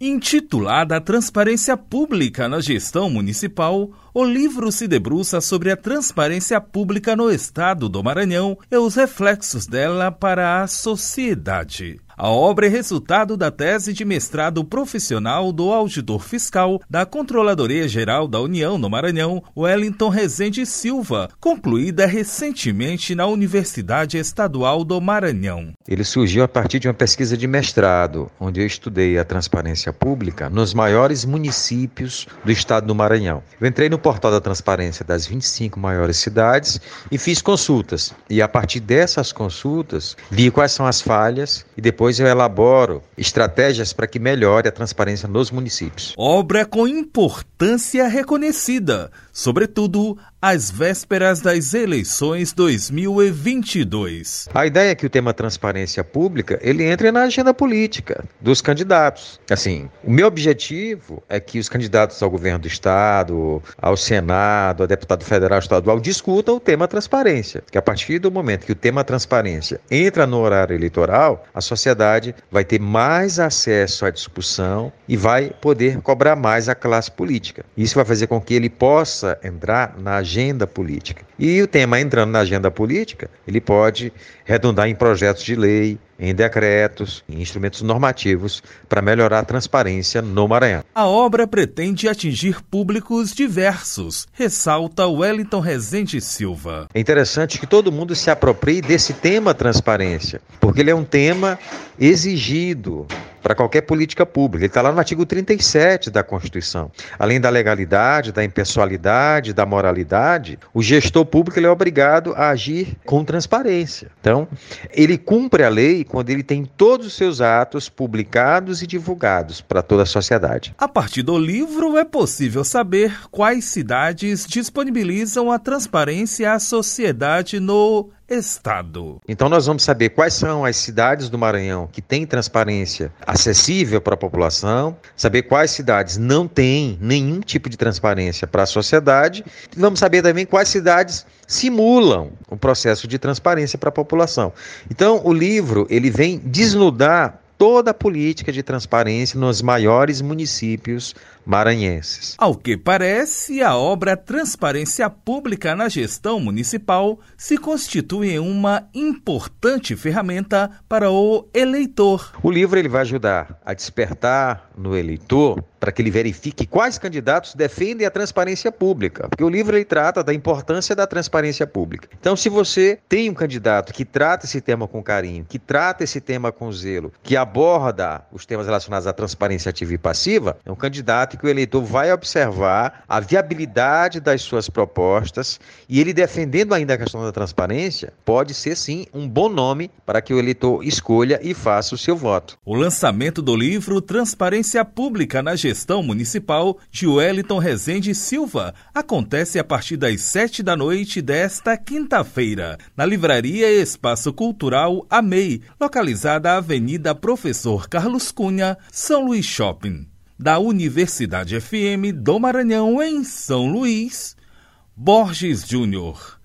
Intitulada Transparência Pública na Gestão Municipal, o livro se debruça sobre a transparência pública no estado do Maranhão e os reflexos dela para a sociedade. A obra é resultado da tese de mestrado profissional do auditor fiscal da Controladoria Geral da União no Maranhão, Wellington Rezende Silva, concluída recentemente na Universidade Estadual do Maranhão. Ele surgiu a partir de uma pesquisa de mestrado, onde eu estudei a transparência pública nos maiores municípios do estado do Maranhão. Eu entrei no portal da transparência das 25 maiores cidades e fiz consultas. E a partir dessas consultas, vi quais são as falhas e depois depois eu elaboro estratégias para que melhore a transparência nos municípios. Obra com importância reconhecida, sobretudo às vésperas das eleições 2022. A ideia é que o tema transparência pública, ele entre na agenda política dos candidatos. Assim, o meu objetivo é que os candidatos ao governo do estado, ao Senado, a deputado federal estadual discutam o tema transparência, que a partir do momento que o tema transparência entra no horário eleitoral, a sociedade vai ter mais acesso à discussão e vai poder cobrar mais a classe política. Isso vai fazer com que ele possa entrar na agenda política. E o tema entrando na agenda política, ele pode redundar em projetos de lei, em decretos, em instrumentos normativos para melhorar a transparência no Maranhão. A obra pretende atingir públicos diversos, ressalta Wellington Rezende Silva. É interessante que todo mundo se aproprie desse tema transparência, porque ele é um tema exigido para qualquer política pública. Ele está lá no artigo 37 da Constituição. Além da legalidade, da impessoalidade, da moralidade, o gestor público ele é obrigado a agir com transparência. Então, ele cumpre a lei quando ele tem todos os seus atos publicados e divulgados para toda a sociedade. A partir do livro é possível saber quais cidades disponibilizam a transparência à sociedade no Estado. Então nós vamos saber quais são as cidades do Maranhão que têm transparência acessível para a população, saber quais cidades não têm nenhum tipo de transparência para a sociedade, e vamos saber também quais cidades simulam o processo de transparência para a população. Então o livro ele vem desnudar toda a política de transparência nos maiores municípios maranhenses. Ao que parece, a obra Transparência Pública na Gestão Municipal se constitui em uma importante ferramenta para o eleitor. O livro ele vai ajudar a despertar no eleitor para que ele verifique quais candidatos defendem a transparência pública, porque o livro ele trata da importância da transparência pública. Então, se você tem um candidato que trata esse tema com carinho, que trata esse tema com zelo, que aborda os temas relacionados à transparência ativa e passiva, é um candidato que o eleitor vai observar a viabilidade das suas propostas e ele defendendo ainda a questão da transparência, pode ser sim um bom nome para que o eleitor escolha e faça o seu voto. O lançamento do livro Transparência Pública na Gestão Municipal de Wellington Rezende Silva acontece a partir das sete da noite desta quinta-feira, na Livraria Espaço Cultural AMEI, localizada na Avenida Professor Carlos Cunha, São Luís Shopping da Universidade FM do Maranhão, em São Luís, Borges Júnior.